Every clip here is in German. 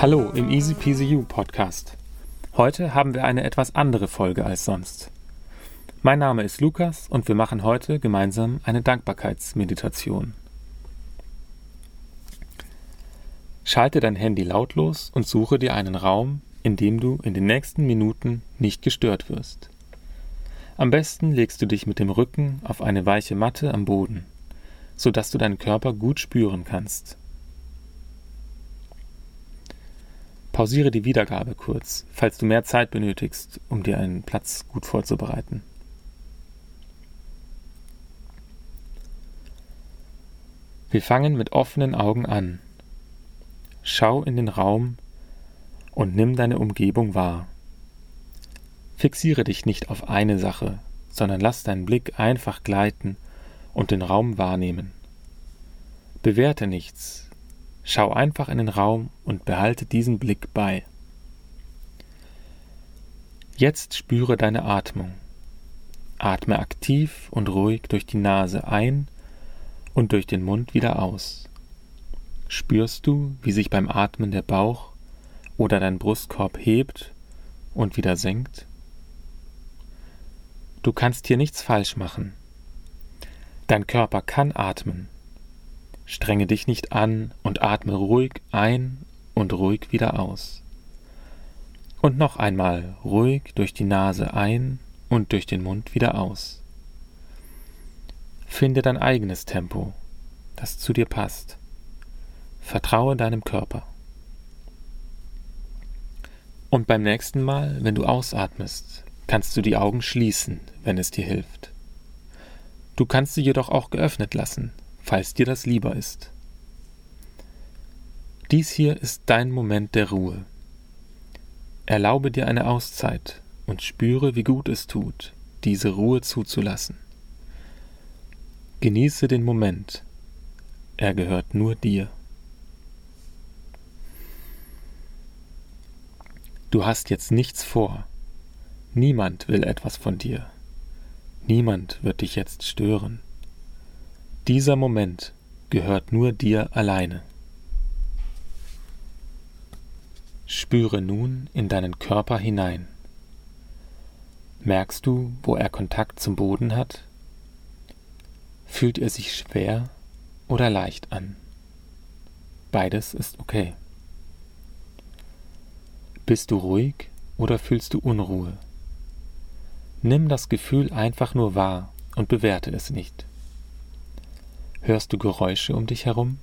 Hallo im Easy You Podcast. Heute haben wir eine etwas andere Folge als sonst. Mein Name ist Lukas und wir machen heute gemeinsam eine Dankbarkeitsmeditation. Schalte dein Handy lautlos und suche dir einen Raum, in dem du in den nächsten Minuten nicht gestört wirst. Am besten legst du dich mit dem Rücken auf eine weiche Matte am Boden, sodass du deinen Körper gut spüren kannst. Pausiere die Wiedergabe kurz, falls du mehr Zeit benötigst, um dir einen Platz gut vorzubereiten. Wir fangen mit offenen Augen an. Schau in den Raum und nimm deine Umgebung wahr. Fixiere dich nicht auf eine Sache, sondern lass deinen Blick einfach gleiten und den Raum wahrnehmen. Bewerte nichts, Schau einfach in den Raum und behalte diesen Blick bei. Jetzt spüre deine Atmung. Atme aktiv und ruhig durch die Nase ein und durch den Mund wieder aus. Spürst du, wie sich beim Atmen der Bauch oder dein Brustkorb hebt und wieder senkt? Du kannst hier nichts falsch machen. Dein Körper kann atmen, Strenge dich nicht an und atme ruhig ein und ruhig wieder aus. Und noch einmal ruhig durch die Nase ein und durch den Mund wieder aus. Finde dein eigenes Tempo, das zu dir passt. Vertraue deinem Körper. Und beim nächsten Mal, wenn du ausatmest, kannst du die Augen schließen, wenn es dir hilft. Du kannst sie jedoch auch geöffnet lassen, falls dir das lieber ist. Dies hier ist dein Moment der Ruhe. Erlaube dir eine Auszeit und spüre, wie gut es tut, diese Ruhe zuzulassen. Genieße den Moment. Er gehört nur dir. Du hast jetzt nichts vor. Niemand will etwas von dir. Niemand wird dich jetzt stören. Dieser Moment gehört nur dir alleine. Spüre nun in deinen Körper hinein. Merkst du, wo er Kontakt zum Boden hat? Fühlt er sich schwer oder leicht an? Beides ist okay. Bist du ruhig oder fühlst du Unruhe? Nimm das Gefühl einfach nur wahr und bewerte es nicht. Hörst du Geräusche um dich herum?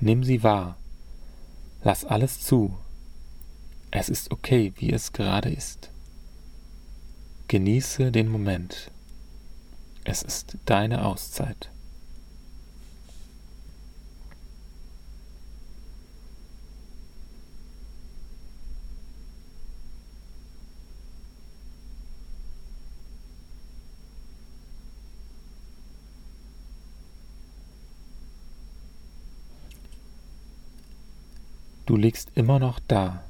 Nimm sie wahr. Lass alles zu. Es ist okay, wie es gerade ist. Genieße den Moment. Es ist deine Auszeit. Du liegst immer noch da,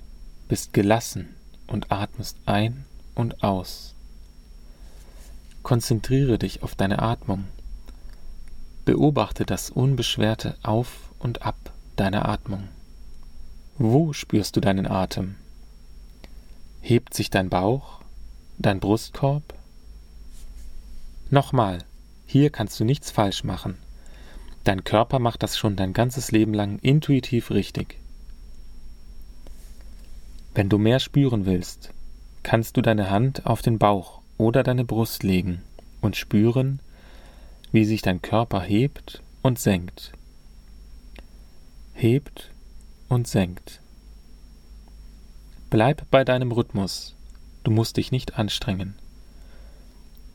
bist gelassen und atmest ein und aus. Konzentriere dich auf deine Atmung. Beobachte das unbeschwerte Auf und Ab deiner Atmung. Wo spürst du deinen Atem? Hebt sich dein Bauch, dein Brustkorb? Nochmal, hier kannst du nichts falsch machen. Dein Körper macht das schon dein ganzes Leben lang intuitiv richtig. Wenn du mehr spüren willst, kannst du deine Hand auf den Bauch oder deine Brust legen und spüren, wie sich dein Körper hebt und senkt. Hebt und senkt. Bleib bei deinem Rhythmus, du musst dich nicht anstrengen.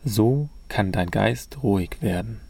So kann dein Geist ruhig werden.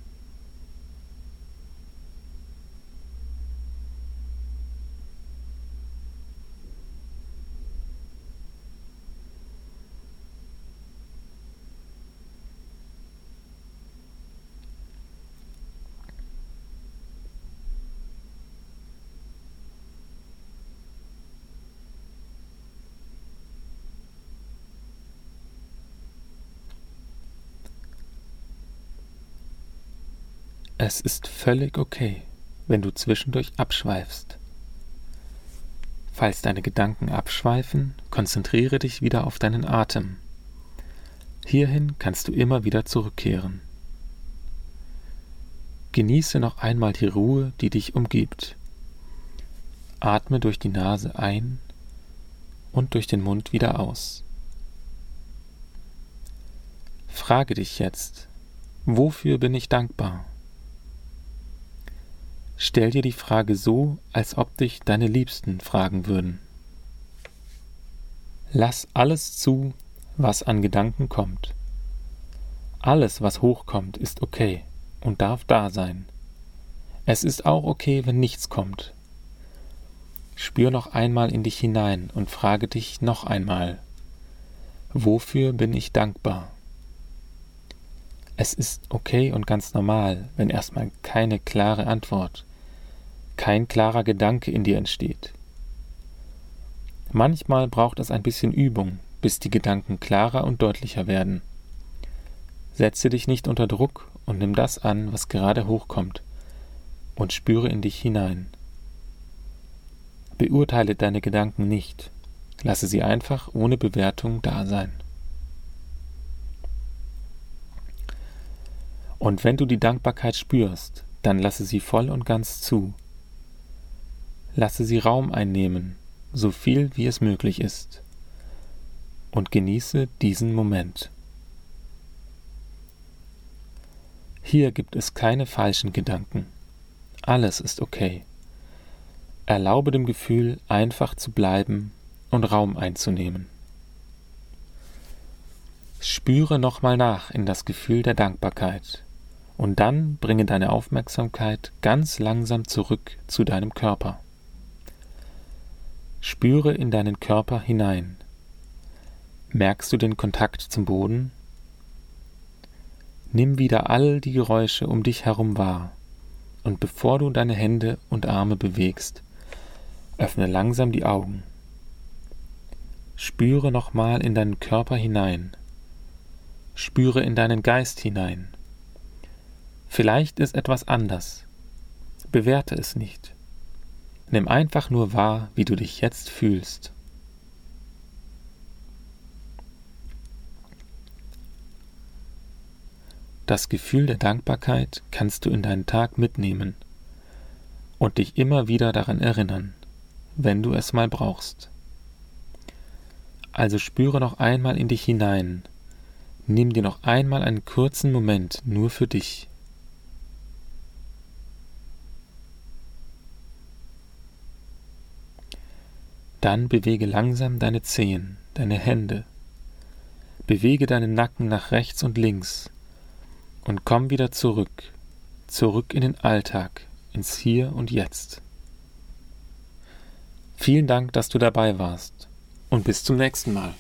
Es ist völlig okay, wenn du zwischendurch abschweifst. Falls deine Gedanken abschweifen, konzentriere dich wieder auf deinen Atem. Hierhin kannst du immer wieder zurückkehren. Genieße noch einmal die Ruhe, die dich umgibt. Atme durch die Nase ein und durch den Mund wieder aus. Frage dich jetzt, wofür bin ich dankbar? Stell dir die Frage so, als ob dich deine Liebsten fragen würden. Lass alles zu, was an Gedanken kommt. Alles, was hochkommt, ist okay und darf da sein. Es ist auch okay, wenn nichts kommt. Spür noch einmal in dich hinein und frage dich noch einmal, wofür bin ich dankbar? Es ist okay und ganz normal, wenn erstmal keine klare Antwort, kein klarer Gedanke in dir entsteht. Manchmal braucht es ein bisschen Übung, bis die Gedanken klarer und deutlicher werden. Setze dich nicht unter Druck und nimm das an, was gerade hochkommt, und spüre in dich hinein. Beurteile deine Gedanken nicht, lasse sie einfach ohne Bewertung da sein. Und wenn du die Dankbarkeit spürst, dann lasse sie voll und ganz zu. Lasse sie Raum einnehmen, so viel wie es möglich ist, und genieße diesen Moment. Hier gibt es keine falschen Gedanken. Alles ist okay. Erlaube dem Gefühl, einfach zu bleiben und Raum einzunehmen. Spüre nochmal nach in das Gefühl der Dankbarkeit und dann bringe deine Aufmerksamkeit ganz langsam zurück zu deinem Körper. Spüre in deinen Körper hinein. Merkst du den Kontakt zum Boden? Nimm wieder all die Geräusche um dich herum wahr, und bevor du deine Hände und Arme bewegst, öffne langsam die Augen. Spüre nochmal in deinen Körper hinein. Spüre in deinen Geist hinein. Vielleicht ist etwas anders. Bewerte es nicht. Nimm einfach nur wahr, wie du dich jetzt fühlst. Das Gefühl der Dankbarkeit kannst du in deinen Tag mitnehmen und dich immer wieder daran erinnern, wenn du es mal brauchst. Also spüre noch einmal in dich hinein, nimm dir noch einmal einen kurzen Moment nur für dich. Dann bewege langsam deine Zehen, deine Hände. Bewege deinen Nacken nach rechts und links und komm wieder zurück, zurück in den Alltag, ins Hier und Jetzt. Vielen Dank, dass du dabei warst und bis zum nächsten Mal.